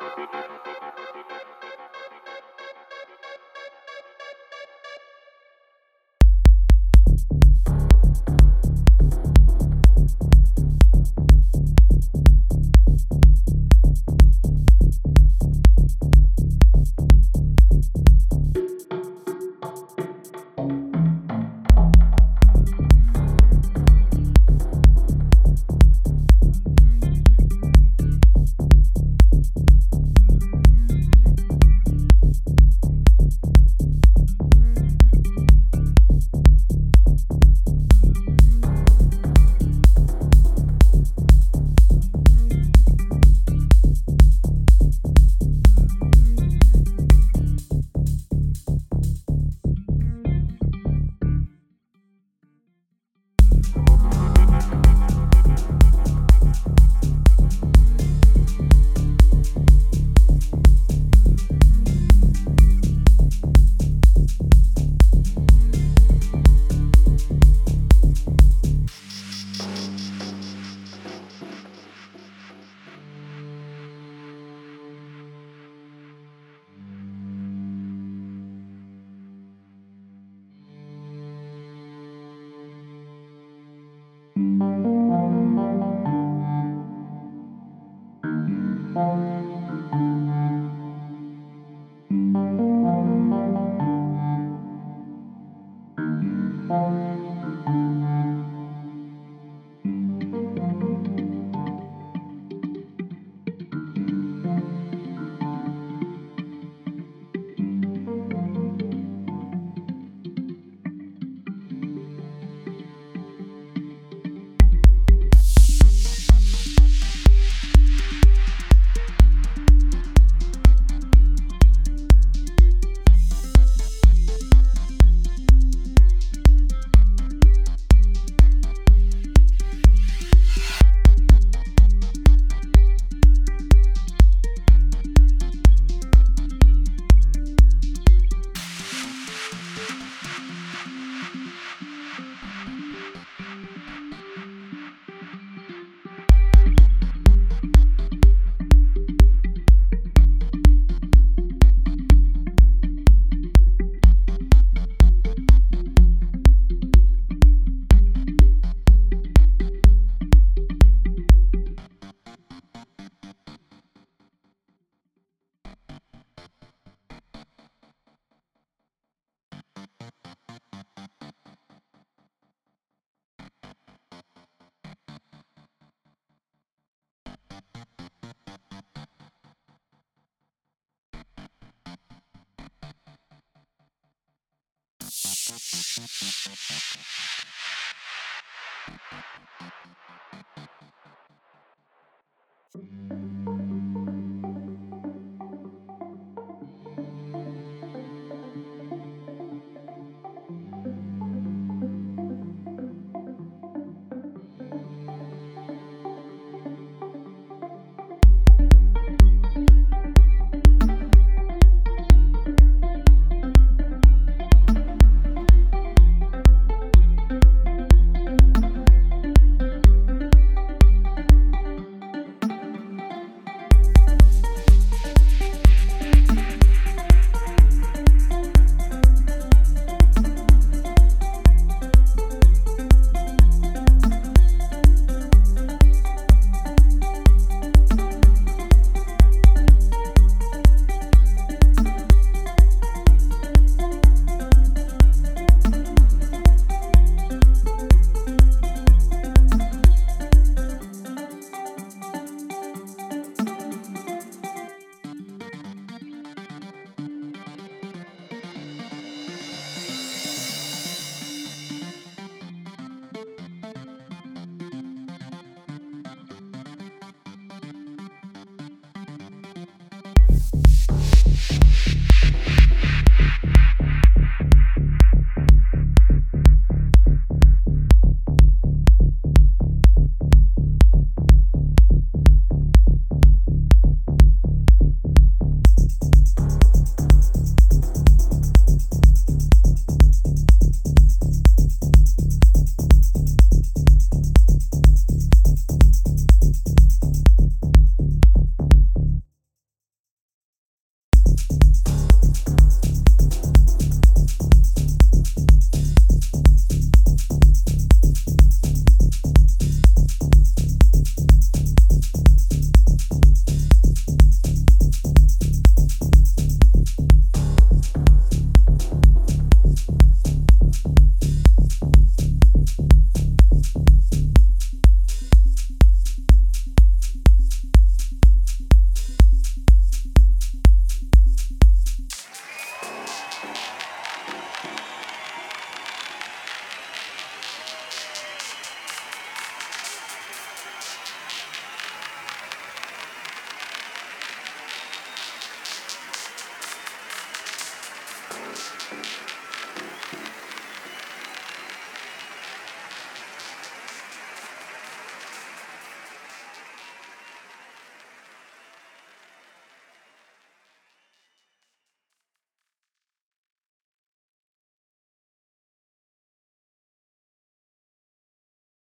you Thank you.